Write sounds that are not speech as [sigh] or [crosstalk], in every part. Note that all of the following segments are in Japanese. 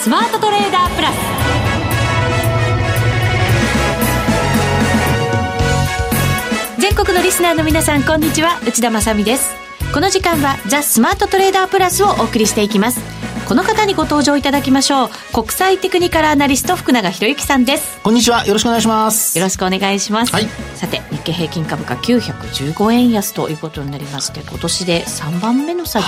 スマートトレーダープラス。全国のリスナーの皆さんこんにちは。内田まさです。この時間はザ・スマートトレーダープラスをお送りしていきます。この方にご登場いただきましょう。国際テクニカルアナリスト福永博之さんです。こんにちは。よろしくお願いします。よろしくお願いします、はい、さて日経平均株価915円安ということになりまして今年で3番目の下げ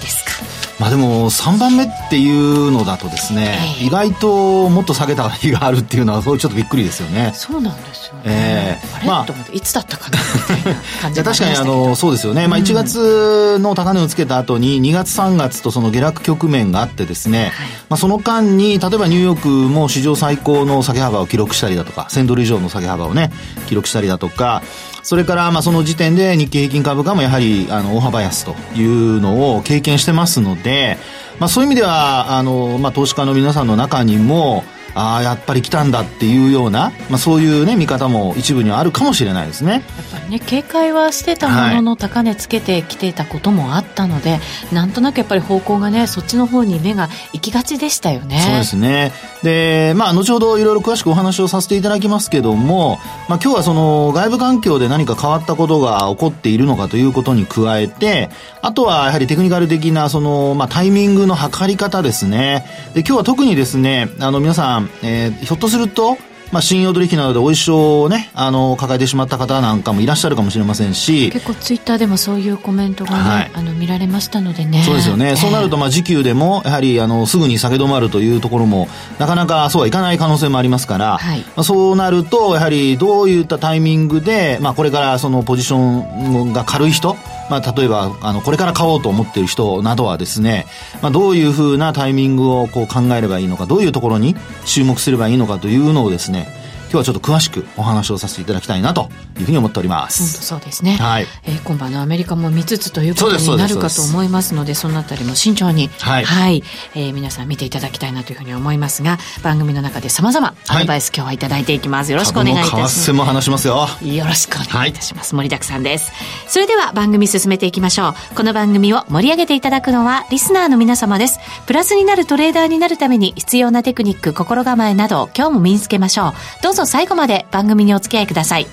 ですか、はいまあでも3番目っていうのだとですね、えー、意外ともっと下げた日があるっていうのはちょっとびっくりですよね。そうなんですよね、えー、まあいつだったかなみたいな感じ確かにあの [laughs] そうですよね、まあ、1月の高値をつけた後に2月3月とその下落局面があってですね、はい、まあ、その間に例えばニューヨークも史上最高の下げ幅を記録したりだとか1000ドル以上の下げ幅をね記録したりだとかそれから、まあ、その時点で日経平均株価もやはり、あの、大幅安というのを経験してますので、まあ、そういう意味では、あの、まあ、投資家の皆さんの中にも、ああやっぱり来たんだっていうような、まあ、そういうね見方も一部にはあるかもしれないですね。やっぱりね警戒はしてたものの高値つけてきてたこともあったので、はい、なんとなくやっぱり方向がねそっちの方に目が行きがちでしたよね。そうですね。でまあ後ほどいろいろ詳しくお話をさせていただきますけども、まあ、今日はその外部環境で何か変わったことが起こっているのかということに加えてあとはやはりテクニカル的なその、まあ、タイミングの測り方ですね。で今日は特にですねあの皆さんえー、ひょっとすると、まあ、信用取引などでお衣装をね、あの、抱えてしまった方なんかもいらっしゃるかもしれませんし。結構ツイッターでもそういうコメントがね、はい、あの、見られましたのでね。そうですよね。えー、そうなると、まあ、時給でも、やはり、あの、すぐに下げ止まるというところも、なかなかそうはいかない可能性もありますから、はい、まあ、そうなると、やはり、どういったタイミングで、まあ、これからそのポジションが軽い人、まあ、例えば、あの、これから買おうと思っている人などはですね、まあ、どういうふうなタイミングをこう考えればいいのか、どういうところに注目すればいいのかというのをですね、日はちょっと詳しくお話をさせていただきたいなというふうに思っております。本当そうですね。はい。えー、今晩のアメリカも見つつということになるかと思いますので、そのあたりも慎重に、はい、はい、えー、皆さん見ていただきたいなというふうに思いますが、番組の中で様々アドバイス、今日はいただいていきます。よろしくお願いいたします。も話しますよ。よろしくお願いいたします。盛りだくさんです。それでは番組進めていきましょう。この番組を盛り上げていただくのはリスナーの皆様です。プラスになるトレーダーになるために必要なテクニック、心構えなど今日も身につけましょう。どうぞ最後まで番番組にお付き合いください。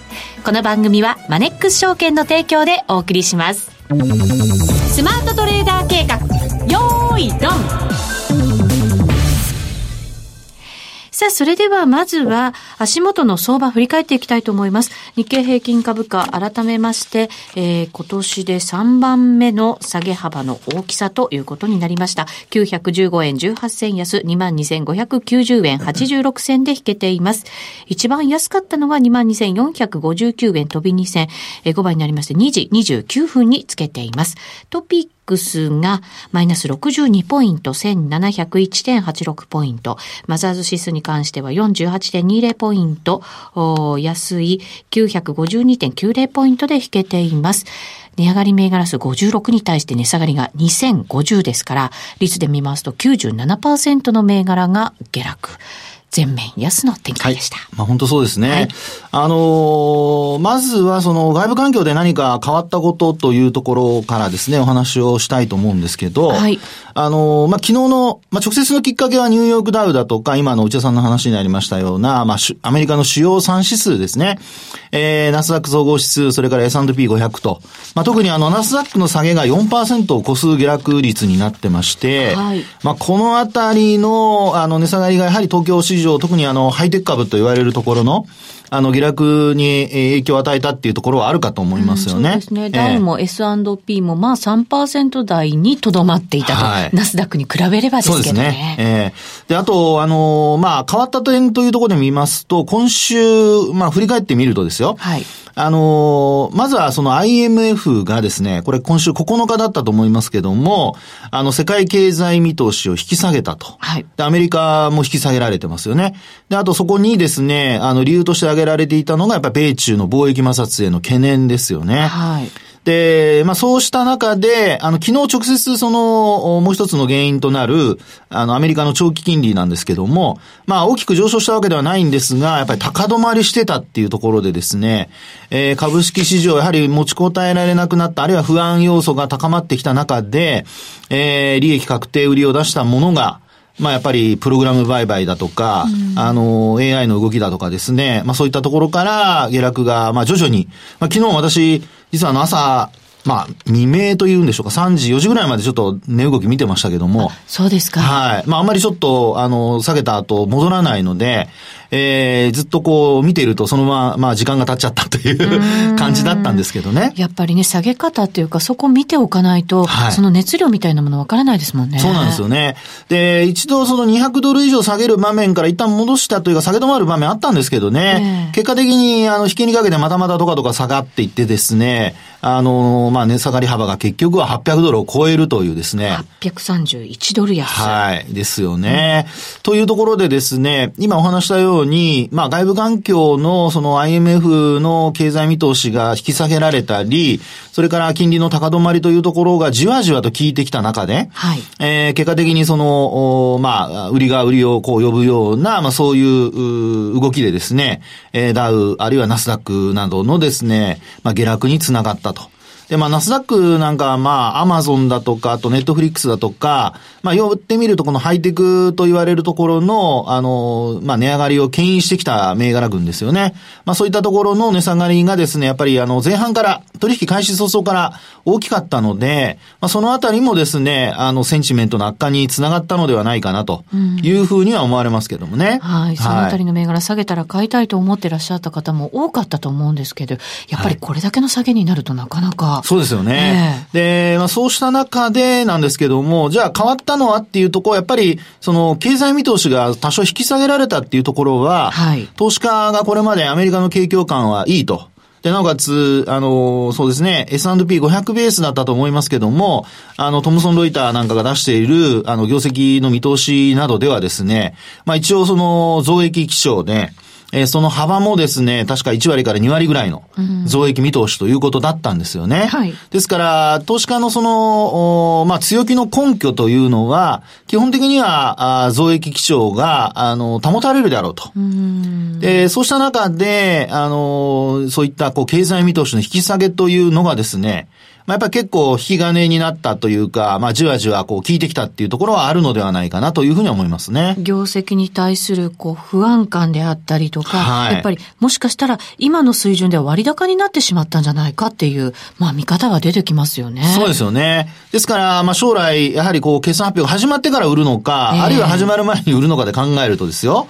この番組はマネックス証券の提供でお送りします。スマートトレーダー計画、よーい、ドンさあ、それではまずは足元の相場振り返っていきたいと思います。日経平均株価改めまして、えー、今年で3番目の下げ幅の大きさということになりました。915円18銭安、22,590円86銭で引けています。一番安かったのが22,459円飛び2銭、えー、5倍になりまして2時29分につけています。トピッククスがマイナス62ポイント、1701.86ポイント。マザーズ指数に関しては48.20ポイント、安い952.90ポイントで引けています。値上がり銘柄数56に対して値下がりが2050ですから、率で見ますと97%の銘柄が下落。全面安の展開でした。はい、まあ本当そうですね。はい、あのー、まずはその外部環境で何か変わったことというところからですね、お話をしたいと思うんですけど、はい、あのー、まあ昨日の、まあ直接のきっかけはニューヨークダウだとか、今の内田さんの話になりましたような、まあアメリカの主要3指数ですね。えー、ナスダック総合指数、それから S&P500 と、まあ特にあのナスダックの下げが4%を超す下落率になってまして、はい、まあこのあたりのあの値下がりがやはり東京市市場、特にあの、ハイテク株と言われるところの、あの、下落に影響を与えたっていうところはあるかと思いますよね。うん、そうですね。ダウも S&P もまあ3%台にとどまっていたと。はい、ナスダックに比べればですけどね。そうですね。えー、で、あと、あのまあ、変わった点というところで見ますと、今週、まあ、振り返ってみるとですよ。はい。あのー、まずはその IMF がですね、これ今週9日だったと思いますけども、あの世界経済見通しを引き下げたと。はい。で、アメリカも引き下げられてますよね。で、あとそこにですね、あの理由として挙げられていたのがやっぱ米中の貿易摩擦への懸念ですよね。はい。で、まあそうした中で、あの、昨日直接その、もう一つの原因となる、あの、アメリカの長期金利なんですけども、まあ大きく上昇したわけではないんですが、やっぱり高止まりしてたっていうところでですね、えー、株式市場やはり持ちこたえられなくなった、あるいは不安要素が高まってきた中で、えー、利益確定売りを出したものが、まあやっぱりプログラム売買だとか、うん、あの、AI の動きだとかですね、まあそういったところから下落が、まあ徐々に、まあ昨日私、実はあの朝、まあ、未明というんでしょうか、3時、4時ぐらいまでちょっと値動き見てましたけども。そうですか。はい。まあ、あんまりちょっと、あの、下げた後戻らないので、えー、ずっとこう見ているとそのまま、まあ時間が経っちゃったという感じだったんですけどね。やっぱりね、下げ方っていうかそこ見ておかないと、はい、その熱量みたいなものわからないですもんね。そうなんですよね。で、一度その200ドル以上下げる場面から一旦戻したというか下げ止まる場面あったんですけどね、えー、結果的にあの引きにかけてまたまたとかとか下がっていってですね、あの、まあ値下がり幅が結局は800ドルを超えるというですね。831ドル安。はい。ですよね。うん、というところでですね、今お話したように、まあ外部環境のその IMF の経済見通しが引き下げられたり、それから金利の高止まりというところがじわじわと効いてきた中で、はい。えー、結果的にその、まあ、売りが売りをこう呼ぶような、まあそういう動きでですね、えー、ダウ、あるいはナスダックなどのですね、まあ下落につながったと。で、まあ、ナスダックなんか、まあ、アマゾンだとか、あとネットフリックスだとか、まあ、言ってみると、このハイテクと言われるところの、あの、まあ、値上がりを牽引してきた銘柄群ですよね。まあ、そういったところの値下がりがですね、やっぱり、あの、前半から、取引開始早々から大きかったので、まあ、そのあたりもですね、あの、センチメントの悪化につながったのではないかな、というふうには思われますけどもね。はい。そのあたりの銘柄下げたら買いたいと思ってらっしゃった方も多かったと思うんですけど、やっぱりこれだけの下げになるとなかなか。そうですよね。で、まあ、そうした中でなんですけども、じゃあ変わったのはっていうところ、やっぱり、その、経済見通しが多少引き下げられたっていうところは、はい、投資家がこれまでアメリカの景況感はいいと。で、なおかつ、あの、そうですね、S&P500 ベースだったと思いますけども、あの、トムソン・ロイターなんかが出している、あの、業績の見通しなどではですね、まあ一応その、増益基調で、えー、その幅もですね、確か1割から2割ぐらいの増益見通しということだったんですよね。はい、ですから、投資家のその、まあ、強気の根拠というのは、基本的には、あ増益基調が、あの、保たれるであろうと。うで、そうした中で、あの、そういった、こう、経済見通しの引き下げというのがですね、まあ、やっぱり結構引き金になったというか、まあ、じわじわこう効いてきたっていうところはあるのではないかなというふうに思いますね。業績に対するこう不安感であったりとか、はい、やっぱりもしかしたら今の水準では割高になってしまったんじゃないかっていう、まあ見方が出てきますよね。そうですよね。ですから、まあ将来、やはりこう決算発表が始まってから売るのか、えー、あるいは始まる前に売るのかで考えるとですよ。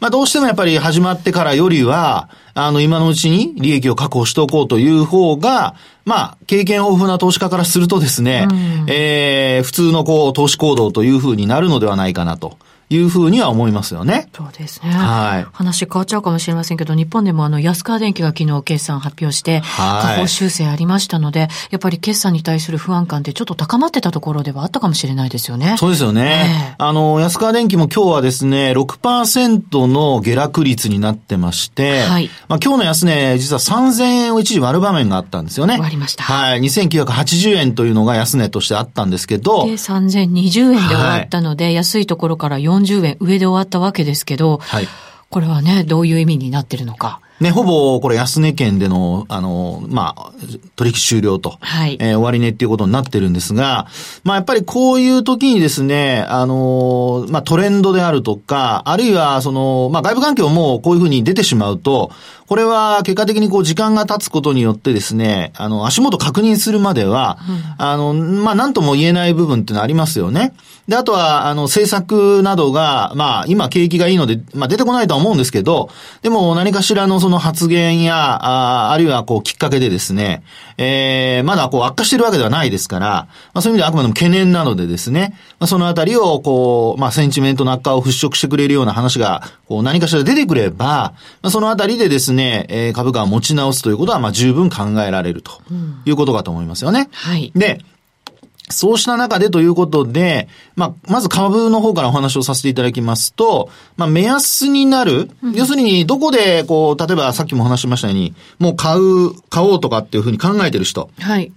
まあどうしてもやっぱり始まってからよりは、あの今のうちに利益を確保しておこうという方が、まあ経験豊富な投資家からするとですね、うん、えー、普通のこう投資行動というふうになるのではないかなと。いうふうには思いますよね。そうですね。はい。話変わっちゃうかもしれませんけど、日本でもあの、安川電機が昨日決算発表して、下方修正ありましたので、やっぱり決算に対する不安感ってちょっと高まってたところではあったかもしれないですよね。そうですよね。えー、あの、安川電機も今日はですね、6%の下落率になってまして、はい。まあ今日の安値、実は3000円を一時割る場面があったんですよね。割りました。はい。2980円というのが安値としてあったんですけど、で、3020円で終わったので、はい、安いところから4 40円上で終わったわけですけど、はい、これはね、どういう意味になってるのか。ね、ほぼ、これ安値圏での、あの、まあ、取引終了と、はい。えー、終値っていうことになってるんですが、まあ、やっぱりこういう時にですね、あの、まあ、トレンドであるとか、あるいは、その、まあ、外部環境もこういうふうに出てしまうと、これは結果的にこう時間が経つことによってですね、あの、足元確認するまでは、うん、あの、まあ、なんとも言えない部分っていうのはありますよね。で、あとは、あの、政策などが、まあ、今景気がいいので、まあ、出てこないとは思うんですけど、でも何かしらのその発言や、ああるいはこう、きっかけでですね、えー、まだこう、悪化してるわけではないですから、まあ、そういう意味ではあくまでも懸念なのでですね、まあ、そのあたりを、こう、まあ、センチメントの悪化を払拭してくれるような話が、こう、何かしら出てくれば、まあ、そのあたりでですね、えー、株価を持ち直すということは、まあ、十分考えられるということかと思いますよね。うん、はい。で、そうした中でということで、まあ、まず株の方からお話をさせていただきますと、まあ、目安になる、うん、要するに、どこで、こう、例えばさっきも話しましたように、もう買う、買おうとかっていうふうに考えてる人。はい。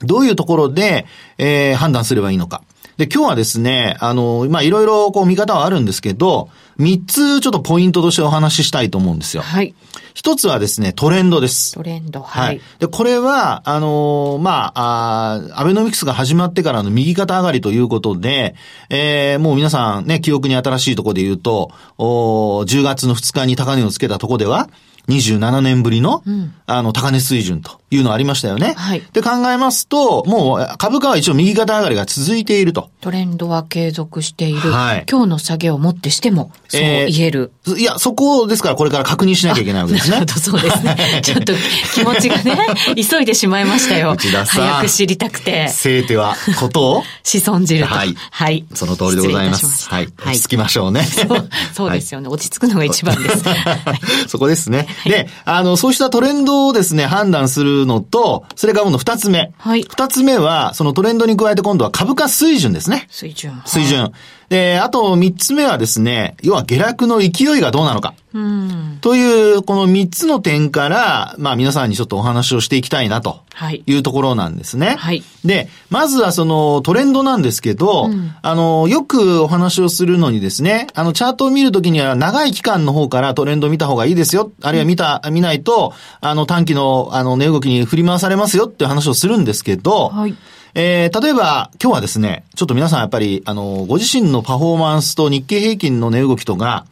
どういうところで、えー、判断すればいいのか。で、今日はですね、あの、まあ、いろいろこう見方はあるんですけど、三つちょっとポイントとしてお話ししたいと思うんですよ。はい。一つはですね、トレンドです。トレンド、はい。はい、で、これは、あのー、まあ、あアベノミクスが始まってからの右肩上がりということで、えー、もう皆さんね、記憶に新しいところで言うと、お10月の2日に高値をつけたところでは、27年ぶりの、うん、あの、高値水準というのありましたよね。はい。で考えますと、もう株価は一応右肩上がりが続いていると。トレンドは継続している。はい。今日の下げをもってしても、そう言える。えー、いや、そこですからこれから確認しなきゃいけないわけですね。なるほど、そうですね。[laughs] ちょっと気持ちがね、[laughs] 急いでしまいましたよ。内田さん。早く知りたくて。せいては、ことを子孫汁と。はい。はい。その通りでございます。はい。落ち着きましょうね。そう、そうですよね。落ち着くのが一番です。[laughs] そこですね。で、あの、そうしたトレンドをですね、判断するのと、それから今度二つ目。はい。二つ目は、そのトレンドに加えて今度は株価水準ですね。水準。水準。で、あと三つ目はですね、要は下落の勢いがどうなのか。うん。という、この三つの点から、まあ皆さんにちょっとお話をしていきたいなと。はい。いうところなんですね。はい。で、まずはそのトレンドなんですけど、うん、あの、よくお話をするのにですね、あの、チャートを見るときには長い期間の方からトレンドを見た方がいいですよ。あるいは見た、見ないと、あの、短期の、あの、値動きに振り回されますよっていう話をするんですけど、はい。えー、例えば、今日はですね、ちょっと皆さんやっぱり、あの、ご自身のパフォーマンスと日経平均の値動きとが、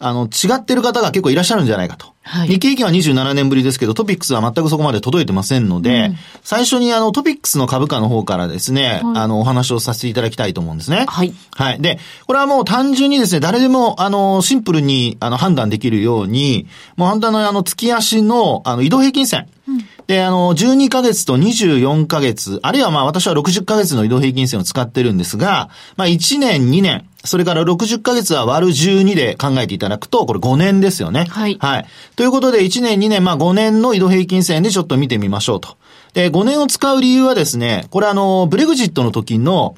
あの、違ってる方が結構いらっしゃるんじゃないかと。はい、日経平均は27年ぶりですけど、トピックスは全くそこまで届いてませんので、うん、最初にあの、トピックスの株価の方からですね、はい、あの、お話をさせていただきたいと思うんですね。はい。はい。で、これはもう単純にですね、誰でも、あの、シンプルに、あの、判断できるように、もう判断のあの、月足の、あの、移動平均線。うんで、あの、12ヶ月と24ヶ月、あるいはまあ私は60ヶ月の移動平均線を使ってるんですが、まあ1年、2年、それから60ヶ月は割る12で考えていただくと、これ5年ですよね。はい。はい。ということで、1年、2年、まあ5年の移動平均線でちょっと見てみましょうと。で、5年を使う理由はですね、これあの、ブレグジットの時の、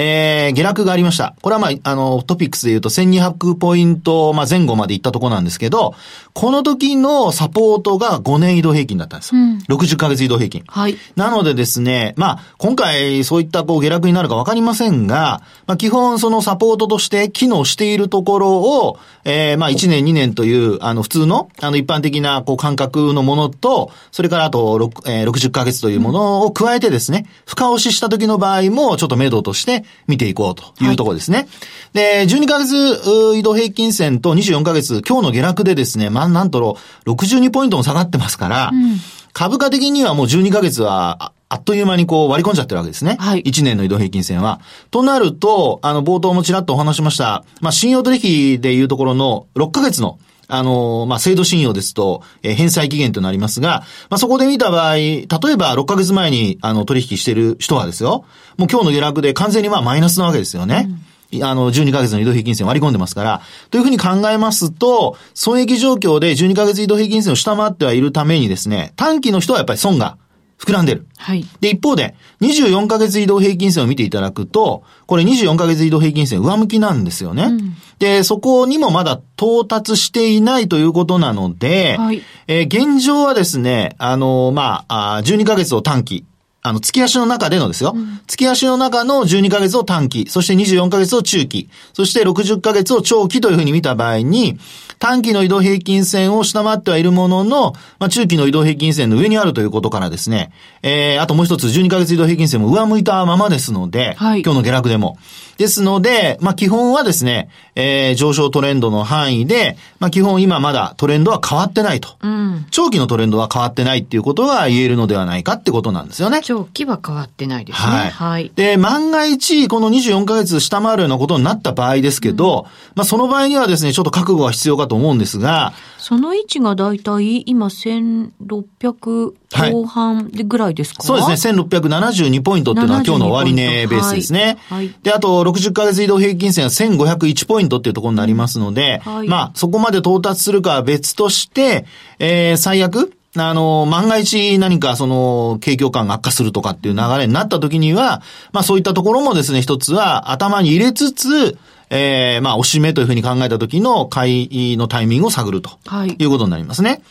えー、下落がありました。これはまあ、あの、トピックスで言うと1200ポイント、まあ、前後まで行ったとこなんですけど、この時のサポートが5年移動平均だったんですよ。うん、60ヶ月移動平均。はい。なのでですね、まあ、今回そういったこう下落になるかわかりませんが、まあ、基本そのサポートとして機能しているところを、えー、まあ、1年2年という、あの、普通の、あの、一般的なこう感覚のものと、それからあと、えー、60ヶ月というものを加えてですね、深押しした時の場合も、ちょっと目処として、見ていこうというところですね。はい、で、12ヶ月移動平均線と24ヶ月、今日の下落でですね、まあ、なんと62ポイントも下がってますから、うん、株価的にはもう12ヶ月は、あっという間にこう割り込んじゃってるわけですね。はい。1年の移動平均線は。となると、あの、冒頭もちらっとお話しました、まあ、信用取引でいうところの6ヶ月のあの、まあ、制度信用ですと、えー、返済期限となりますが、まあ、そこで見た場合、例えば6ヶ月前に、あの、取引してる人はですよ、もう今日の下落で完全にまあ、マイナスなわけですよね。うん、あの、12ヶ月の移動平均線割り込んでますから、というふうに考えますと、損益状況で12ヶ月移動平均線を下回ってはいるためにですね、短期の人はやっぱり損が膨らんでる。はい。で、一方で、24ヶ月移動平均線を見ていただくと、これ24ヶ月移動平均線上向きなんですよね。うん、で、そこにもまだ到達していないということなので、はい、えー、現状はですね、あのー、まあ、12ヶ月を短期、あの、月足の中でのですよ。うん、月足の中の12ヶ月を短期、そして24ヶ月を中期、そして60ヶ月を長期というふうに見た場合に、短期の移動平均線を下回ってはいるものの、まあ、中期の移動平均線の上にあるということからですね、えー、あともう一つ12ヶ月移動平均線も上向いたままですので、はい、今日の下落でも。ですので、まあ、基本はですね、えー、上昇トレンドの範囲で、まあ、基本今まだトレンドは変わってないと。うん、長期のトレンドは変わってないっていうことが言えるのではないかってことなんですよね。長期は変わってないですね。はい。はい、で、万が一、この24ヶ月下回るようなことになった場合ですけど、うん、まあ、その場合にはですね、ちょっと覚悟が必要かと思うんですが、その位置がだいたい今1600後半でぐらいですか、はい、そうですね。1672ポイントっていうのは今日の終値ベースですね。はい。で、あと60ヶ月移動平均線は1501ポイントっていうところになりますので、はい、まあ、そこまで到達するかは別として、えー、最悪、あの、万が一何かその、景況感が悪化するとかっていう流れになった時には、まあそういったところもですね、一つは頭に入れつつ、ええー、まあ、おしめというふうに考えた時の買いのタイミングを探ると。はい。いうことになりますね。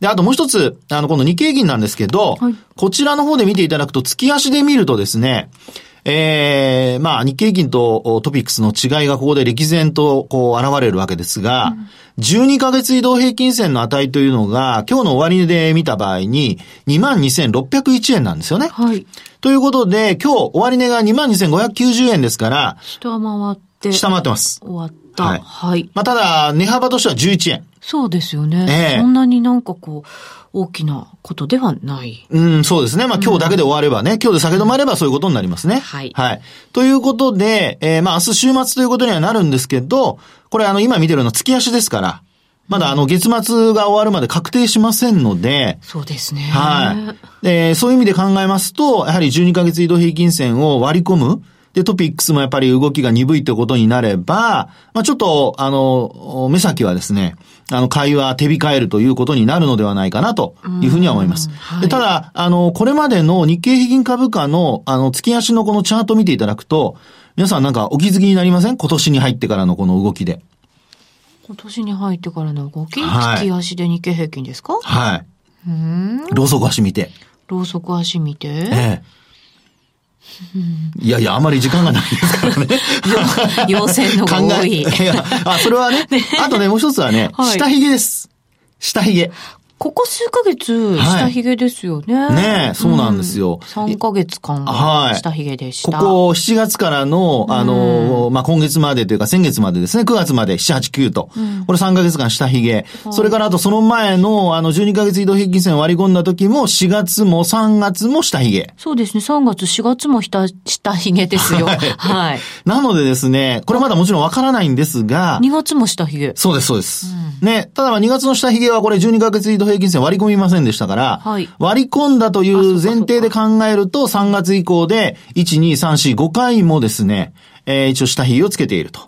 で、あともう一つ、あの、この日経銀なんですけど、はい、こちらの方で見ていただくと、月足で見るとですね、ええー、まあ、日経平均とトピックスの違いがここで歴然とこう現れるわけですが、うん、12ヶ月移動平均線の値というのが、今日の終値で見た場合に、22,601円なんですよね。はい。ということで、今日終値が22,590円ですから、下回って。下回ってます。終わった。はい。はい、まあ、ただ、値幅としては11円。そうですよね。ええー、そんなになんかこう、大きなことではない。うん、そうですね。まあ今日だけで終わればね、うん、今日で酒止まればそういうことになりますね。はい。はい。ということで、えー、まあ明日週末ということにはなるんですけど、これあの今見てるのは月足ですから、まだあの月末が終わるまで確定しませんので、そうですね。はい。えー、そういう意味で考えますと、やはり12ヶ月移動平均線を割り込む、で、トピックスもやっぱり動きが鈍いってことになれば、まあちょっと、あの、目先はですね、あの、会話手控えるということになるのではないかなというふうには思います。はい、ただ、あの、これまでの日経平均株価の、あの、月足のこのチャートを見ていただくと、皆さんなんかお気づきになりません？今年に入ってからのこの動きで。今年に入ってからの動き、はい、月足で日経平均ですか？はい。うん。ローソク足見て。ローソク足見て。ええ。いやいや、あまり時間がないですからね。[laughs] 要請のが多い。いや、あ、それはね。ねあとね、もう一つはね、はい、下髭です。下髭。ここ数ヶ月、下髭ですよね。はい、ねそうなんですよ。うん、3ヶ月間、はい。下髭でした。ここ7月からの、あの、まあ、今月までというか先月までですね、9月まで7、8、9と。うん、これ3ヶ月間下髭。それからあとその前の、あの、12ヶ月移動平均線割り込んだ時も、4月も3月も下髭。そうですね、3月、4月も下、下髭ですよ。はい。はい、なのでですね、これまだもちろんわからないんですが。2月も下髭。そうです、そうです。うん、ね、ただまあ2月の下髭はこれ12ヶ月移動平均線割り込みませんでしたから、はい、割り込んだという前提で考えると、3月以降で、1、2、3、4、5回もですね、えー、一応下髭をつけていると。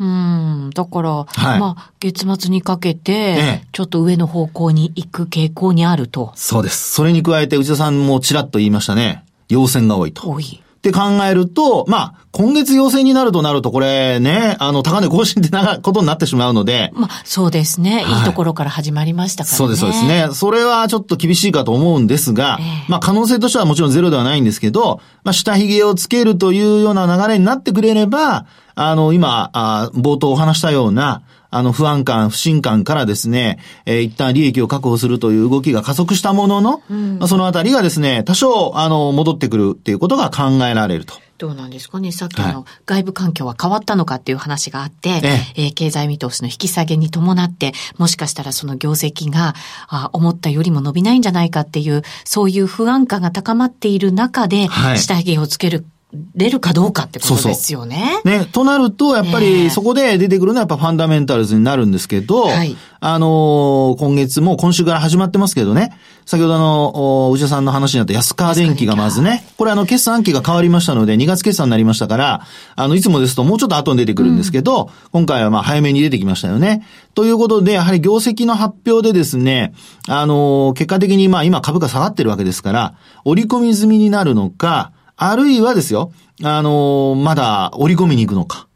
うん。だから、はい、まあ、月末にかけて、ちょっと上の方向に行く傾向にあると。そうです。それに加えて、内田さんもちらっと言いましたね。陽線が多いと。多い。って考えると、まあ、今月要請になるとなると、これね、あの、高値更新ってな [laughs] ことになってしまうので。まあ、そうですね、はい。いいところから始まりましたからね。そうです、そうですね。それはちょっと厳しいかと思うんですが、えー、まあ、可能性としてはもちろんゼロではないんですけど、まあ、下髭をつけるというような流れになってくれれば、あの、今、あ冒頭お話したような、あの、不安感、不信感からですね、えー、一旦利益を確保するという動きが加速したものの、うん、そのあたりがですね、多少、あの、戻ってくるっていうことが考えられると。どうなんですかね。さっきの外部環境は変わったのかっていう話があって、はい、ええー、経済見通しの引き下げに伴って、もしかしたらその業績があ思ったよりも伸びないんじゃないかっていう、そういう不安感が高まっている中で、下髭をつけるれるかどうかってことですよね。そうそうね。となると、やっぱりそこで出てくるのはやっぱファンダメンタルズになるんですけど、はい、あのー、今月も今週から始まってますけどね、先ほどの、内田さんの話になった安川電機がまずね、これあの、決算期が変わりましたので、2月決算になりましたから、あの、いつもですともうちょっと後に出てくるんですけど、うん、今回はまあ早めに出てきましたよね。ということで、やはり業績の発表でですね、あのー、結果的にまあ今株価下がってるわけですから、折り込み済みになるのか、あるいはですよ、あのー、まだ折り込みに行くのか。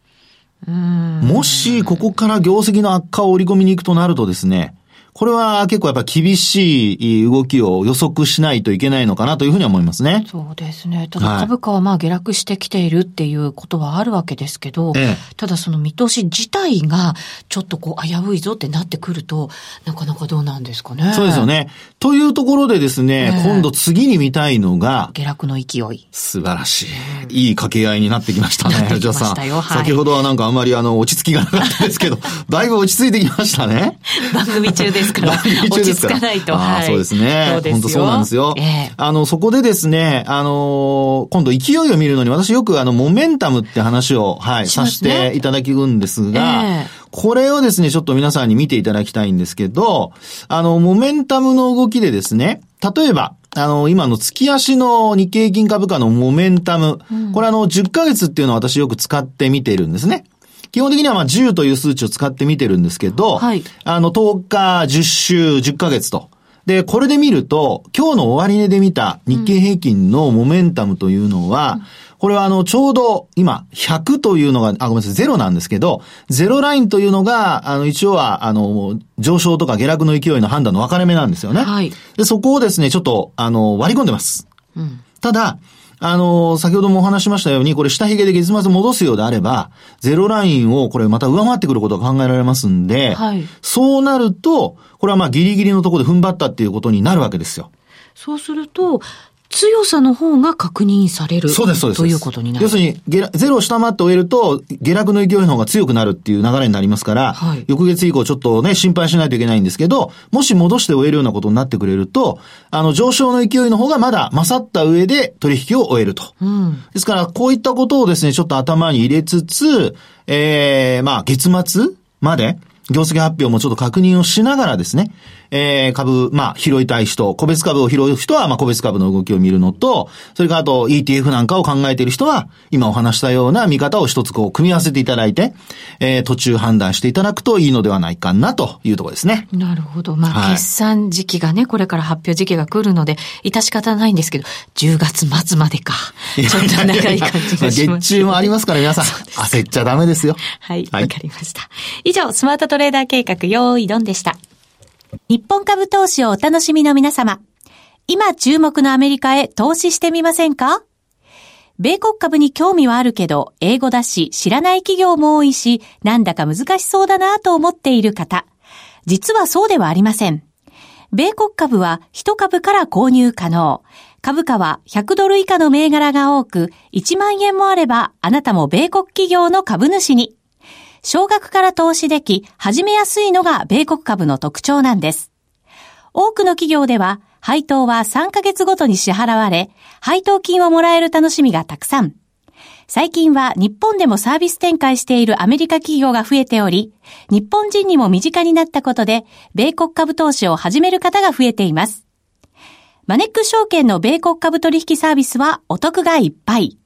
もし、ここから業績の悪化を織り込みに行くとなるとですね、これは結構やっぱ厳しい動きを予測しないといけないのかなというふうに思いますね。そうですね。ただ株価はまあ下落してきているっていうことはあるわけですけど、ええ、ただその見通し自体がちょっとこう危ういぞってなってくると、なかなかどうなんですかね。そうですよね。というところでですね、え、今度次に見たいのが、下落の勢い。素晴らしい。いい掛け合いになってきましたね、藤田さん。はい、先ほどはなんかあんまりあの落ち着きがなかったですけど、[laughs] だいぶ落ち着いてきましたね。番組中で [laughs] ですから、落ち着かないと。はい、そうですね。本当そうなんですよ。えー、あの、そこでですね、あのー、今度勢いを見るのに私よくあの、モメンタムって話を、はい、させていただくんですが、えー、これをですね、ちょっと皆さんに見ていただきたいんですけど、あの、モメンタムの動きでですね、例えば、あの、今の月足の日経平均株価のモメンタム、うん、これあの、10ヶ月っていうのを私よく使って見ているんですね。基本的にはまあ10という数値を使って見てるんですけど、はい、あの10日、10週、10ヶ月と。で、これで見ると、今日の終値で見た日経平均のモメンタムというのは、うん、これはあの、ちょうど今、100というのが、あ、ごめんなさい、ゼロなんですけど、ゼロラインというのが、あの、一応は、あの、上昇とか下落の勢いの判断の分かれ目なんですよね。はい。で、そこをですね、ちょっと、あの、割り込んでます。うん。ただ、あの、先ほどもお話しましたように、これ下髭で月末戻すようであれば、ゼロラインをこれまた上回ってくることが考えられますんで、はい、そうなると、これはまあギリギリのところで踏ん張ったっていうことになるわけですよ。そうすると、強さの方が確認される。そうです、そうです。ということになる。要するに、ゼロを下回って終えると、下落の勢いの方が強くなるっていう流れになりますから、はい、翌月以降ちょっとね、心配しないといけないんですけど、もし戻して終えるようなことになってくれると、あの、上昇の勢いの方がまだ勝った上で取引を終えると。うん、ですから、こういったことをですね、ちょっと頭に入れつつ、ええー、まあ、月末まで、業績発表もちょっと確認をしながらですね、えー、株、まあ、拾いたい人、個別株を拾う人は、まあ、個別株の動きを見るのと、それからあと ETF なんかを考えている人は、今お話したような見方を一つこう、組み合わせていただいて、えー、途中判断していただくといいのではないかな、というところですね。なるほど。まあ、はい、決算時期がね、これから発表時期が来るので、致し方ないんですけど、10月末までか。ちょっと長い感じがします。月中もありますから、皆さん、焦っちゃダメですよ。はい、わ、はい、かりました。以上、スマートトレーダー計画、用意ドンでした。日本株投資をお楽しみの皆様。今注目のアメリカへ投資してみませんか？米国株に興味はあるけど、英語だし、知らない企業も多いし、なんだか難しそうだなと思っている方。実はそうではありません。米国株は1株から購入可能。株価は100ドル以下の銘柄が多く、1万円もあれば、あなたも米国企業の株主に。少額から投資でき、始めやすいのが米国株の特徴なんです。多くの企業では、配当は3ヶ月ごとに支払われ、配当金をもらえる楽しみがたくさん。最近は日本でもサービス展開しているアメリカ企業が増えており、日本人にも身近になったことで、米国株投資を始める方が増えています。マネック証券の米国株取引サービスはお得がいっぱい。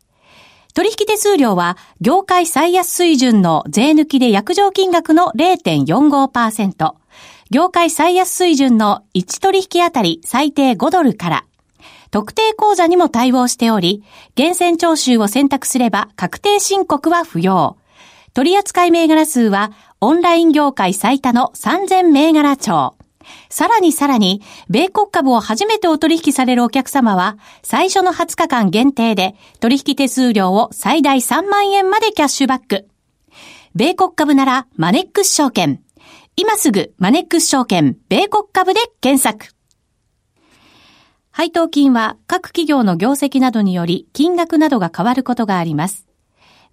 取引手数料は業界最安水準の税抜きで約定金額の0.45%、業界最安水準の1取引あたり最低5ドルから、特定口座にも対応しており、厳選徴収を選択すれば確定申告は不要。取扱銘柄数はオンライン業界最多の3000銘柄帳。さらにさらに、米国株を初めてお取引されるお客様は、最初の20日間限定で、取引手数料を最大3万円までキャッシュバック。米国株なら、マネックス証券。今すぐ、マネックス証券、米国株で検索。配当金は各企業の業績などにより金額などが変わることがあります。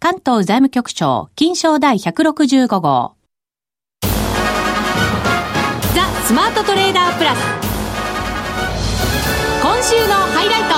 関東財務局長、金賞第165号。ザ・スマートトレーダープラス。今週のハイライト。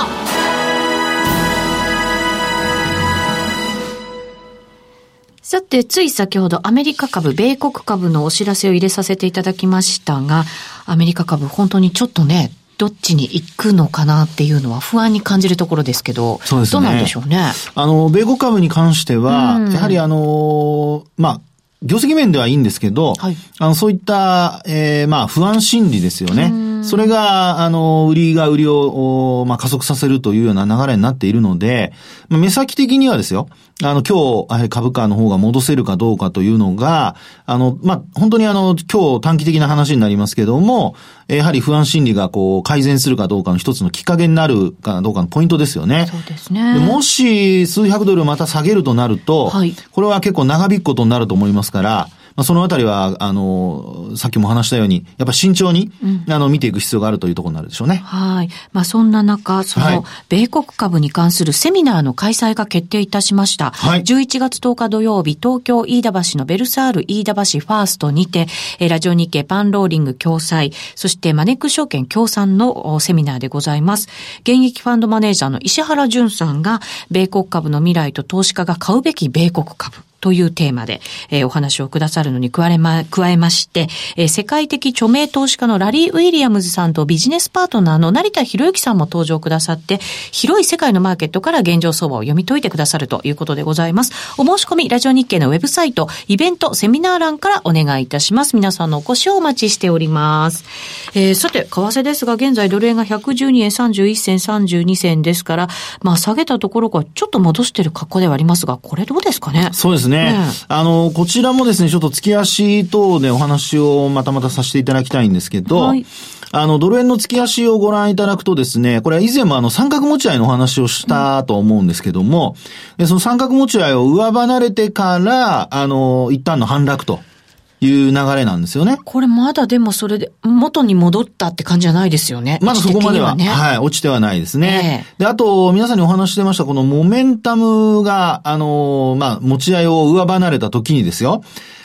さて、つい先ほどアメリカ株、米国株のお知らせを入れさせていただきましたが、アメリカ株本当にちょっとね、どっちに行くのかなっていうのは不安に感じるところですけど、そうですね。どうなんでしょうね？あの、米国株に関しては、うん、やはりあの、まあ、業績面ではいいんですけど、はい、あのそういった、えー、まあ不安心理ですよね。それが、あの、売りが売りを、まあ、加速させるというような流れになっているので、まあ、目先的にはですよ、あの、今日、株価の方が戻せるかどうかというのが、あの、まあ、本当にあの、今日短期的な話になりますけども、やはり不安心理がこう、改善するかどうかの一つのきっかけになるかどうかのポイントですよね。そうですね。もし、数百ドルまた下げるとなると、はい、これは結構長引くことになると思いますから、まあ、そのあたりは、あの、さっきも話したように、やっぱ慎重に、うん、あの、見ていく必要があるというところになるでしょうね。はい。まあ、そんな中、その、米国株に関するセミナーの開催が決定いたしました。はい。11月10日土曜日、東京飯田橋のベルサール飯田橋ファーストにて、えラジオ日経パンローリング共催、そしてマネック証券協賛のセミナーでございます。現役ファンドマネージャーの石原淳さんが、米国株の未来と投資家が買うべき米国株。というテーマで、えー、お話をくださるのに加えま、加えまして、えー、世界的著名投資家のラリー・ウィリアムズさんとビジネスパートナーの成田博之さんも登場くださって、広い世界のマーケットから現状相場を読み解いてくださるということでございます。お申し込み、ラジオ日経のウェブサイト、イベント、セミナー欄からお願いいたします。皆さんのお越しをお待ちしております。えー、さて、為替ですが、現在ドル円が112円31銭32銭ですから、まあ下げたところがちょっと戻してる格好ではありますが、これどうですかね？そうですね。あの、こちらもですね、ちょっと月足等でお話をまたまたさせていただきたいんですけど、はい、あの、ドル円の月足をご覧いただくとですね、これは以前もあの三角持ち合いのお話をしたと思うんですけども、うん、その三角持ち合いを上離れてから、あの、一旦の反落と。いう流れなんですよね。これまだでもそれで元に戻ったって感じじゃないですよね。まだそこまでは、はね、はい、落ちてはないですね。えー、で、あと、皆さんにお話してました、このモメンタムが、あのー、まあ、持ち合いを上離れた時にですよ。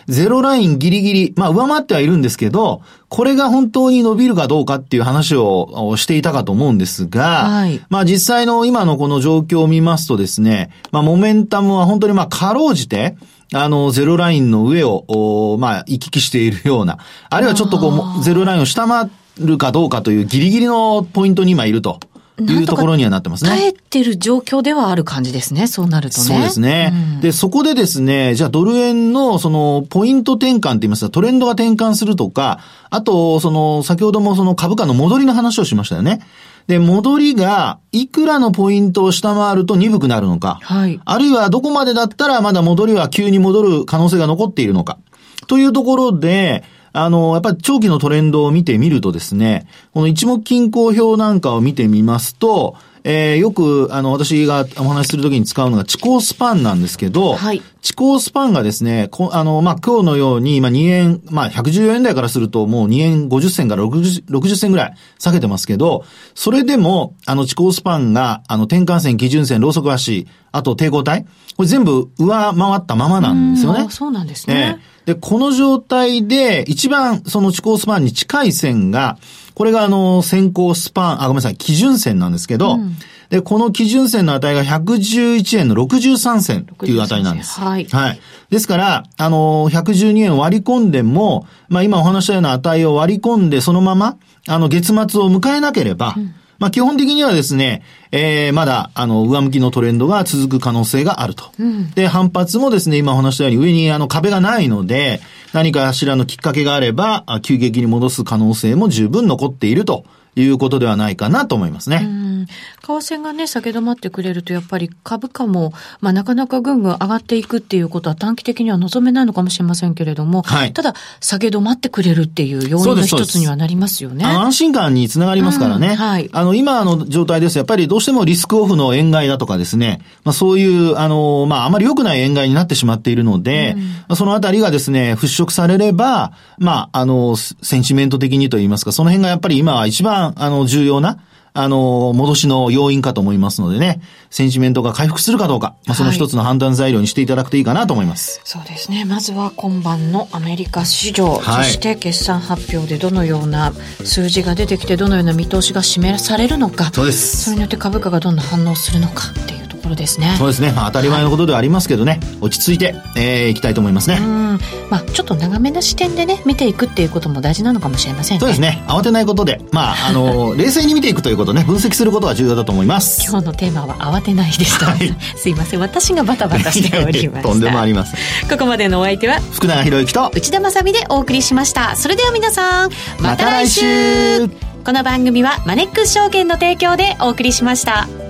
ゼロラインギリギリ、まあ上回ってはいるんですけど、これが本当に伸びるかどうかっていう話をしていたかと思うんですが、はい、まあ実際の今のこの状況を見ますとですね、まあモメンタムは本当にまあかろうじて、あの、ゼロラインの上を、まあ、行き来しているような、あるいはちょっとこう、ゼロラインを下回るかどうかというギリギリのポイントに今いると。いうところにはなってますね。耐えてる状況ではある感じですね。そうなるとね。そうですね。うん、で、そこでですね、じゃあドル円のそのポイント転換って言いますか、トレンドが転換するとか、あと、その、先ほどもその株価の戻りの話をしましたよね。で、戻りが、いくらのポイントを下回ると鈍くなるのか。はい。あるいはどこまでだったらまだ戻りは急に戻る可能性が残っているのか。というところで、あの、やっぱり長期のトレンドを見てみるとですね、この一目均衡表なんかを見てみますと、えー、よく、あの、私がお話しするときに使うのが、地高スパンなんですけど、はい。地高スパンがですね、こあの、まあ、今日のように、今2円、まあ、114円台からすると、もう2円50銭から 60, 60銭ぐらい下げてますけど、それでも、あの、地高スパンが、あの、転換線、基準線、ローソク足、あと抵抗体、これ全部上回ったままなんですよね。そうなんですね。えー、で、この状態で、一番その地高スパンに近い線が、これがあの、先行スパン、あ、ごめんなさい、基準線なんですけど、うんで、この基準線の値が111円の63銭っていう値なんです。はい。はい。ですから、あの、112円割り込んでも、まあ今お話したような値を割り込んで、そのまま、あの、月末を迎えなければ、うんまあ基本的にはですね、えー、まだ、あの、上向きのトレンドが続く可能性があると。うん、で、反発もですね、今お話したように上にあの壁がないので、何かしらのきっかけがあれば、急激に戻す可能性も十分残っているということではないかなと思いますね。うん。為替がね、下げ止まってくれると、やっぱり株価も、まあ、なかなかぐんぐん上がっていくっていうことは短期的には望めないのかもしれませんけれども、はい、ただ、下げ止まってくれるっていう要因の一つにはなりますよね。安心感につながりますからね。うん、はい。あの、今の状態です。やっぱりどうしてもリスクオフの円買いだとかですね、まあ、そういう、あの、まあ、あまり良くない円買いになってしまっているので、うん、まあ、そのあたりがですね、払拭されれば、まあ、あの、センチメント的にと言いますか、その辺がやっぱり今は一番、あの、重要な、あの、戻しの要因かと思いますのでね、センチメントが回復するかどうか、まあ、その一つの判断材料にしていただくといいかなと思います。はい、そうですね。まずは今晩のアメリカ市場、はい、そして決算発表でどのような数字が出てきて、どのような見通しが示されるのか、そうです。それによって株価がどんな反応するのかっていうところですね。そうですね。まあ、当たり前のことではありますけどね、はい、落ち着いて、えー、いきたいと思いますね。うん。まあ、ちょっと長めな視点でね、見ていくっていうことも大事なのかもしれませんね。そうですね。慌てないことで、まあ、あの、[laughs] 冷静に見ていくということね、分析することが重要だと思います。今日のテーマは慌てないでした。はい、すいません。私がバタバタしておりました。とんでもありません。ここまでのお相手は、福永博之と内田まさでお送りしました。それでは皆さん、また来週ま、この番組はマネックス証券の提供でお送りしました。